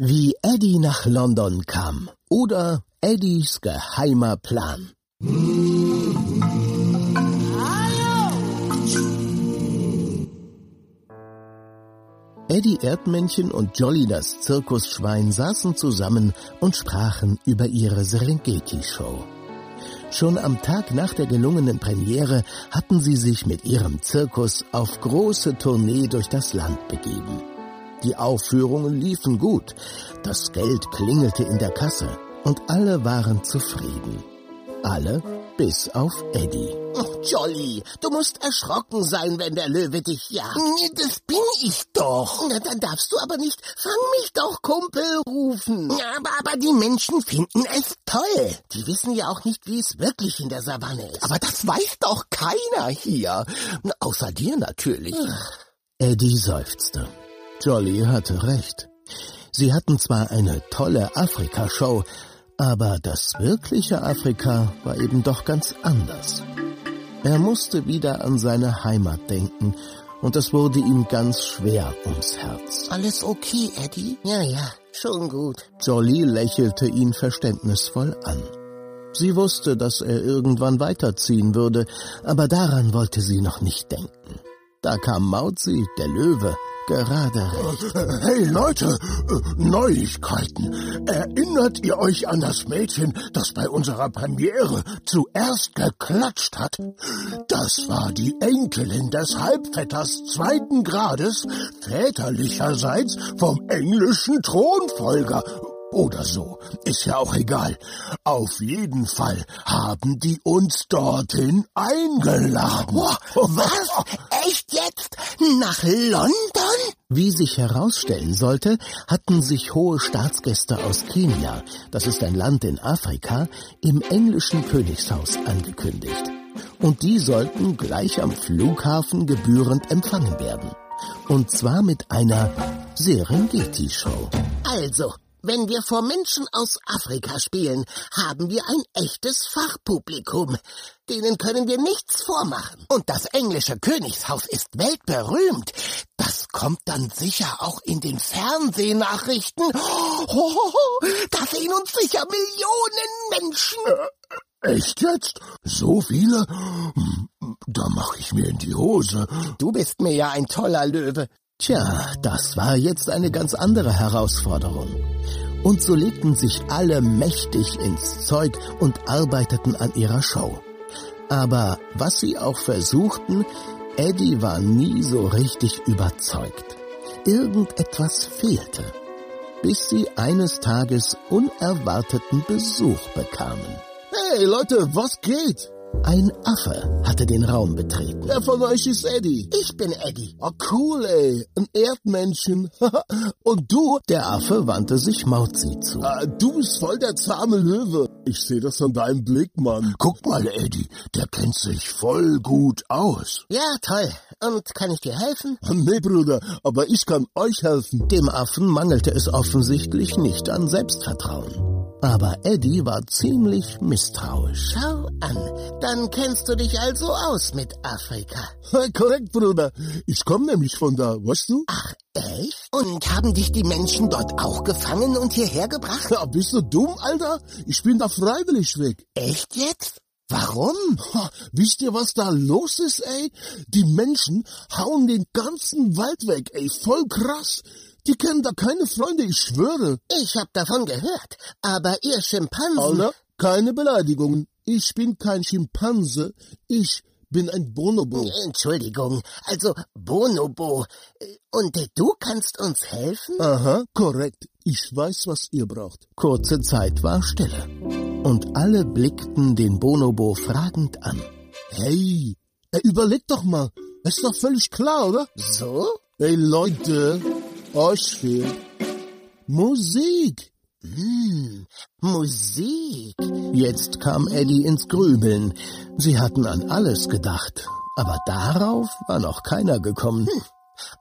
Wie Eddie nach London kam oder Eddies geheimer Plan. Eddie Erdmännchen und Jolly das Zirkusschwein saßen zusammen und sprachen über ihre Serengeti-Show. Schon am Tag nach der gelungenen Premiere hatten sie sich mit ihrem Zirkus auf große Tournee durch das Land begeben. Die Aufführungen liefen gut, das Geld klingelte in der Kasse und alle waren zufrieden. Alle bis auf Eddie. Oh, Jolly, du musst erschrocken sein, wenn der Löwe dich jagt. Nee, das bin ich doch. Na, dann darfst du aber nicht Fang mich doch, Kumpel, rufen. Ja, aber, aber die Menschen finden es toll. Die wissen ja auch nicht, wie es wirklich in der Savanne ist. Aber das weiß doch keiner hier. Außer dir natürlich. Eddie seufzte. Jolly hatte recht. Sie hatten zwar eine tolle Afrika-Show, aber das wirkliche Afrika war eben doch ganz anders. Er musste wieder an seine Heimat denken, und es wurde ihm ganz schwer ums Herz. Alles okay, Eddie? Ja, ja, schon gut. Jolly lächelte ihn verständnisvoll an. Sie wusste, dass er irgendwann weiterziehen würde, aber daran wollte sie noch nicht denken. Da kam Mauzi, der Löwe, gerade recht. Hey Leute, Neuigkeiten. Erinnert ihr euch an das Mädchen, das bei unserer Premiere zuerst geklatscht hat? Das war die Enkelin des Halbvetters zweiten Grades, väterlicherseits vom englischen Thronfolger oder so. Ist ja auch egal. Auf jeden Fall haben die uns dorthin eingeladen. Was? Echt jetzt? Nach London? Wie sich herausstellen sollte, hatten sich hohe Staatsgäste aus Kenia, das ist ein Land in Afrika, im englischen Königshaus angekündigt. Und die sollten gleich am Flughafen gebührend empfangen werden. Und zwar mit einer Serengeti-Show. Also, wenn wir vor Menschen aus Afrika spielen, haben wir ein echtes Fachpublikum. Denen können wir nichts vormachen. Und das englische Königshaus ist weltberühmt. Das kommt dann sicher auch in den Fernsehnachrichten. Oh, da sehen uns sicher Millionen Menschen. Äh, echt jetzt? So viele? Da mache ich mir in die Hose. Du bist mir ja ein toller Löwe. Tja, das war jetzt eine ganz andere Herausforderung. Und so legten sich alle mächtig ins Zeug und arbeiteten an ihrer Show. Aber was sie auch versuchten, Eddie war nie so richtig überzeugt. Irgendetwas fehlte, bis sie eines Tages unerwarteten Besuch bekamen. Hey Leute, was geht? Ein Affe hatte den Raum betreten. Wer von euch ist Eddie? Ich bin Eddie. Oh, cool, ey. Ein Erdmännchen. Und du? Der Affe wandte sich Mauzi zu. Ah, du bist voll der zahme Löwe. Ich sehe das an deinem Blick, Mann. Guck mal, Eddie. Der kennt sich voll gut aus. Ja, toll. Und kann ich dir helfen? Nee, Bruder, aber ich kann euch helfen. Dem Affen mangelte es offensichtlich nicht an Selbstvertrauen. Aber Eddie war ziemlich misstrauisch. Schau an, dann kennst du dich also aus mit Afrika. Korrekt, Bruder. Ich komme nämlich von da, weißt du? Ach, echt? Und haben dich die Menschen dort auch gefangen und hierher gebracht? Ja, bist du dumm, Alter? Ich bin da freiwillig weg. Echt jetzt? Warum? Ha, wisst ihr, was da los ist, ey? Die Menschen hauen den ganzen Wald weg, ey. Voll krass. Die kennen da keine Freunde, ich schwöre. Ich hab davon gehört, aber ihr Schimpansen... Alter, keine Beleidigungen. Ich bin kein Schimpanse, ich bin ein Bonobo. Entschuldigung, also Bonobo. Und du kannst uns helfen? Aha, korrekt. Ich weiß, was ihr braucht. Kurze Zeit war Stille. Und alle blickten den Bonobo fragend an. Hey, überleg doch mal. ist doch völlig klar, oder? So? Hey Leute, euch Musik. Hm, Musik. Jetzt kam Eddie ins Grübeln. Sie hatten an alles gedacht, aber darauf war noch keiner gekommen. Hm.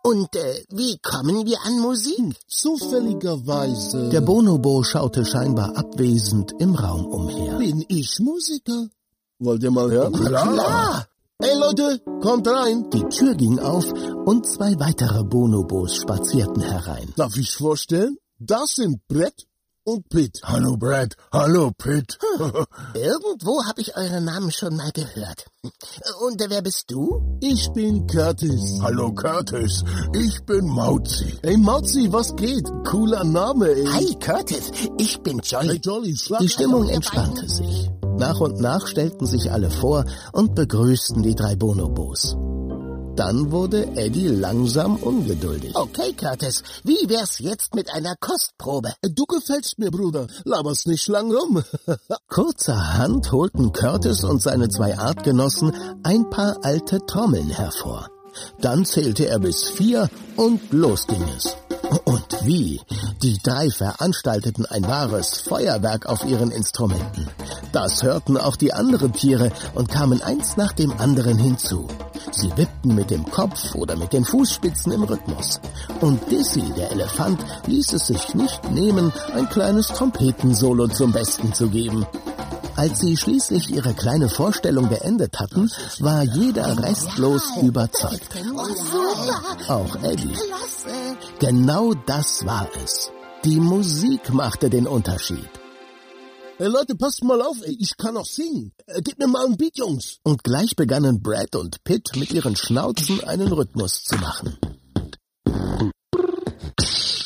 Und äh, wie kommen wir an Musik? Zufälligerweise. Der Bonobo schaute scheinbar abwesend im Raum umher. Bin ich Musiker? Wollt ihr mal hören? Klar. Klar. Hey Leute, kommt rein! Die Tür ging auf und zwei weitere Bonobos spazierten herein. Darf ich vorstellen? Das sind Brett und Pitt. Hallo Brad, hallo Pitt. Irgendwo habe ich eure Namen schon mal gehört. Und wer bist du? Ich bin Curtis. hallo Curtis, ich bin Mauzi. Ey, Mauzi, was geht? Cooler Name, ey. Hi, Curtis. Ich bin Hey, Jolly. Jolly, schlag Die Stimmung entspannte sich. Nach und nach stellten sich alle vor und begrüßten die drei Bonobos. Dann wurde Eddie langsam ungeduldig. Okay, Curtis. Wie wär's jetzt mit einer Kostprobe? Du gefällst mir, Bruder. Laberst nicht lang rum. Kurzerhand holten Curtis und seine zwei Artgenossen ein paar alte Trommeln hervor. Dann zählte er bis vier und los ging es. Und wie? Die drei veranstalteten ein wahres Feuerwerk auf ihren Instrumenten. Das hörten auch die anderen Tiere und kamen eins nach dem anderen hinzu. Sie wippten mit dem Kopf oder mit den Fußspitzen im Rhythmus. Und Dizzy, der Elefant, ließ es sich nicht nehmen, ein kleines Trompetensolo zum Besten zu geben. Als sie schließlich ihre kleine Vorstellung beendet hatten, war jeder restlos überzeugt. Super. Auch Eddie. Genau das war es. Die Musik machte den Unterschied. Ey, Leute, passt mal auf. Ich kann auch singen. Äh, Gib mir mal ein Beat, Jungs. Und gleich begannen Brad und Pitt mit ihren Schnauzen einen Rhythmus zu machen.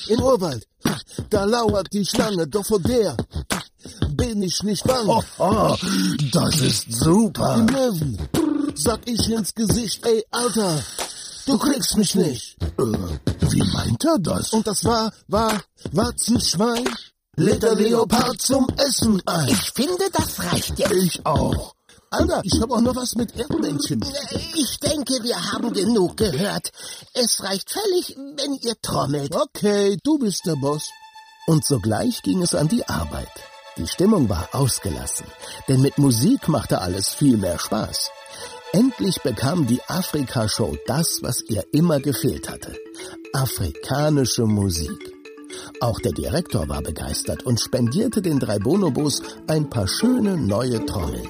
Im Urwald. Da lauert die Schlange, doch vor der bin ich nicht bang. Oh, das ist super. Im Löwen. Sag ich ins Gesicht, ey, Alter. Du kriegst mich nicht. Äh, wie meint er das? Und das war, war, Warzenschwein. Lädt der Leopard zum Essen ein. Ich finde, das reicht jetzt. Ich auch. Alter, ich hab auch noch was mit Erdmännchen. Ich denke, wir haben genug gehört. Es reicht völlig, wenn ihr trommelt. Okay, du bist der Boss. Und sogleich ging es an die Arbeit. Die Stimmung war ausgelassen, denn mit Musik machte alles viel mehr Spaß. Endlich bekam die Afrika-Show das, was ihr immer gefehlt hatte. Afrikanische Musik. Auch der Direktor war begeistert und spendierte den drei Bonobos ein paar schöne neue Trommeln.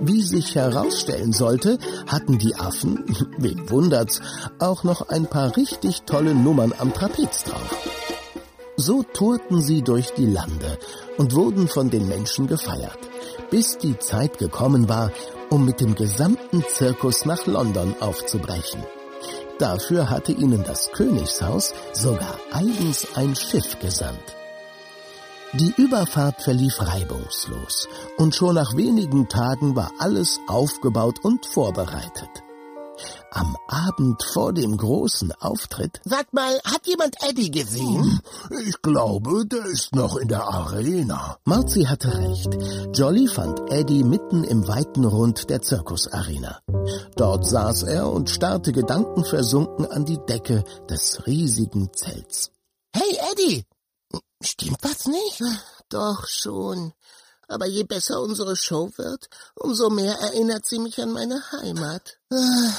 Wie sich herausstellen sollte, hatten die Affen, wen wundert's, auch noch ein paar richtig tolle Nummern am Trapez drauf. So tourten sie durch die Lande und wurden von den Menschen gefeiert, bis die Zeit gekommen war, um mit dem gesamten Zirkus nach London aufzubrechen. Dafür hatte ihnen das Königshaus sogar eigens ein Schiff gesandt. Die Überfahrt verlief reibungslos und schon nach wenigen Tagen war alles aufgebaut und vorbereitet. Am Abend vor dem großen Auftritt Sag mal, hat jemand Eddie gesehen? Ich glaube, der ist noch in der Arena. Mauzi hatte recht. Jolly fand Eddie mitten im weiten Rund der Zirkusarena. Dort saß er und starrte gedankenversunken an die Decke des riesigen Zelts. Hey, Eddie. Stimmt was nicht? Doch schon. Aber je besser unsere Show wird, umso mehr erinnert sie mich an meine Heimat. Ah,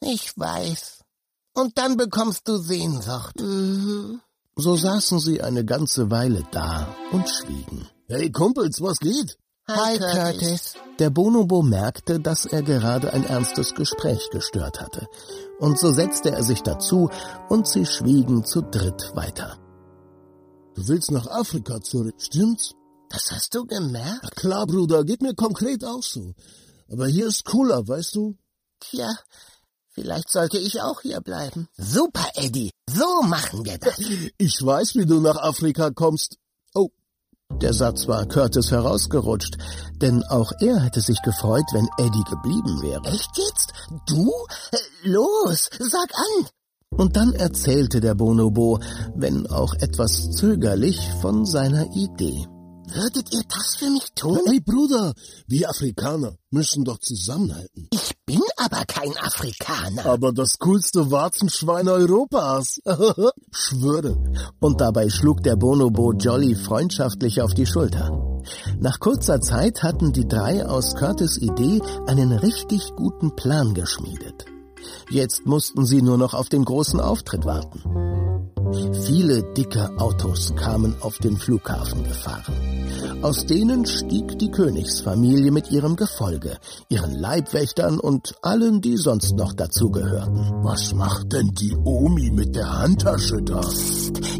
Ich weiß. Und dann bekommst du Sehnsucht. Mhm. So saßen sie eine ganze Weile da und schwiegen. Hey, Kumpels, was geht? Hi, Curtis. Der Bonobo merkte, dass er gerade ein ernstes Gespräch gestört hatte. Und so setzte er sich dazu und sie schwiegen zu dritt weiter. Du willst nach Afrika zurück, stimmt's? Das hast du gemerkt? Na klar, Bruder, geht mir konkret auch so. Aber hier ist cooler, weißt du? Tja, vielleicht sollte ich auch hier bleiben. Super, Eddie. So machen wir das. Ich weiß, wie du nach Afrika kommst. Oh, Der Satz war Curtis herausgerutscht, denn auch er hätte sich gefreut, wenn Eddie geblieben wäre. Echt jetzt? Du? Äh, Los, sag an. Und dann erzählte der Bonobo, wenn auch etwas zögerlich, von seiner Idee. Würdet ihr das für mich tun? ey Bruder, wir Afrikaner müssen doch zusammenhalten. Ich bin aber kein Afrikaner. Aber das coolste Warzenschwein Europas. Schwöre. Und dabei schlug der Bonobo Jolly freundschaftlich auf die Schulter. Nach kurzer Zeit hatten die drei aus Curtis Idee einen richtig guten Plan geschmiedet. Jetzt mussten sie nur noch auf den großen Auftritt warten. Viele dicke Autos kamen auf den Flughafen gefahren. Aus denen stieg die Königsfamilie mit ihrem Gefolge, ihren Leibwächtern und allen, die sonst noch dazugehörten. Was macht denn die Omi mit der Handtasche da?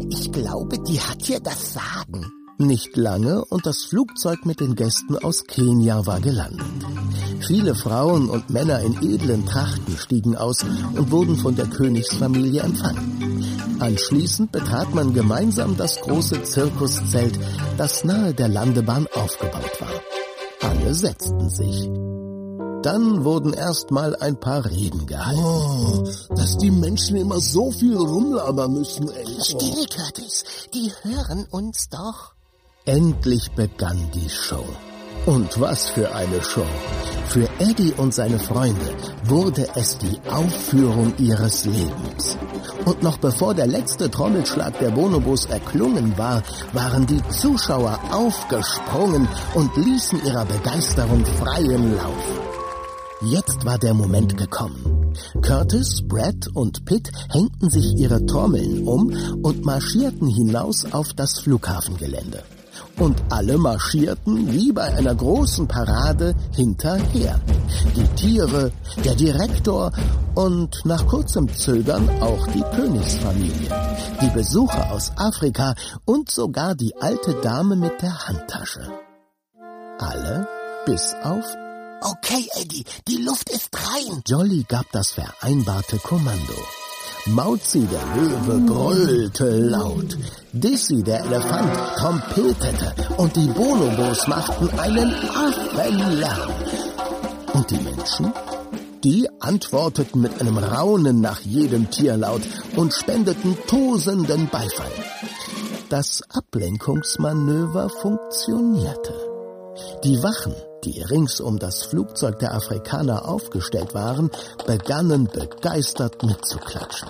Ich glaube, die hat hier das Sagen. Nicht lange und das Flugzeug mit den Gästen aus Kenia war gelandet. Viele Frauen und Männer in edlen Trachten stiegen aus und wurden von der Königsfamilie empfangen. Anschließend betrat man gemeinsam das große Zirkuszelt, das nahe der Landebahn aufgebaut war. Alle setzten sich. Dann wurden erstmal ein paar Reden gehalten. Oh, dass die Menschen immer so viel rumlabern müssen, ey. Still, Curtis, die hören uns doch. Endlich begann die Show. Und was für eine Show. Für Eddie und seine Freunde wurde es die Aufführung ihres Lebens. Und noch bevor der letzte Trommelschlag der Bonobos erklungen war, waren die Zuschauer aufgesprungen und ließen ihrer Begeisterung freien Lauf. Jetzt war der Moment gekommen. Curtis, Brad und Pitt hängten sich ihre Trommeln um und marschierten hinaus auf das Flughafengelände und alle marschierten wie bei einer großen Parade hinterher. Die Tiere, der Direktor und nach kurzem Zögern auch die Königsfamilie, die Besucher aus Afrika und sogar die alte Dame mit der Handtasche. Alle bis auf Okay, Eddie, die Luft ist rein. Jolly gab das vereinbarte Kommando. Mauzi der Löwe grollte laut. Dissy der Elefant trompetete und die Bonobos machten einen Affenlärm. Und die Menschen? Die antworteten mit einem Raunen nach jedem Tierlaut und spendeten tosenden Beifall. Das Ablenkungsmanöver funktionierte. Die Wachen, die rings um das Flugzeug der Afrikaner aufgestellt waren, begannen begeistert mitzuklatschen.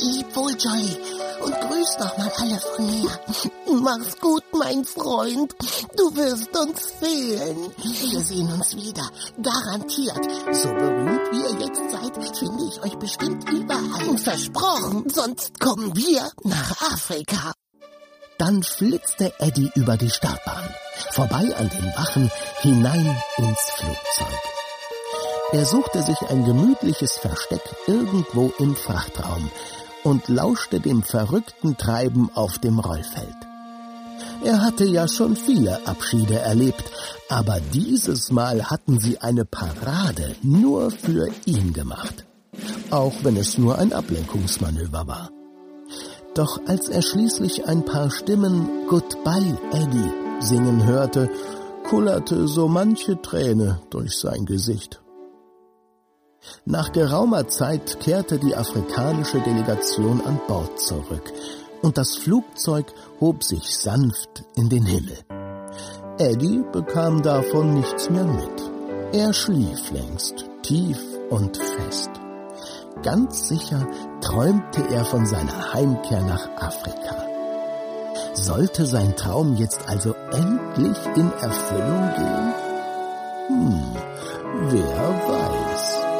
Lieb wohl, Jolly, und grüß noch mal alle von mir. Mach's gut, mein Freund. Du wirst uns fehlen. Wir sehen uns wieder. Garantiert. So berühmt wie ihr jetzt seid, finde ich euch bestimmt überall. Versprochen. Sonst kommen wir nach Afrika. Dann flitzte Eddie über die Startbahn, vorbei an den Wachen, hinein ins Flugzeug. Er suchte sich ein gemütliches Versteck irgendwo im Frachtraum und lauschte dem verrückten Treiben auf dem Rollfeld. Er hatte ja schon viele Abschiede erlebt, aber dieses Mal hatten sie eine Parade nur für ihn gemacht, auch wenn es nur ein Ablenkungsmanöver war. Doch als er schließlich ein paar Stimmen Goodbye, Eddie singen hörte, kullerte so manche Träne durch sein Gesicht. Nach geraumer Zeit kehrte die afrikanische Delegation an Bord zurück und das Flugzeug hob sich sanft in den Himmel. Eddie bekam davon nichts mehr mit. Er schlief längst, tief und fest ganz sicher träumte er von seiner Heimkehr nach Afrika. Sollte sein Traum jetzt also endlich in Erfüllung gehen? Hm, wer weiß.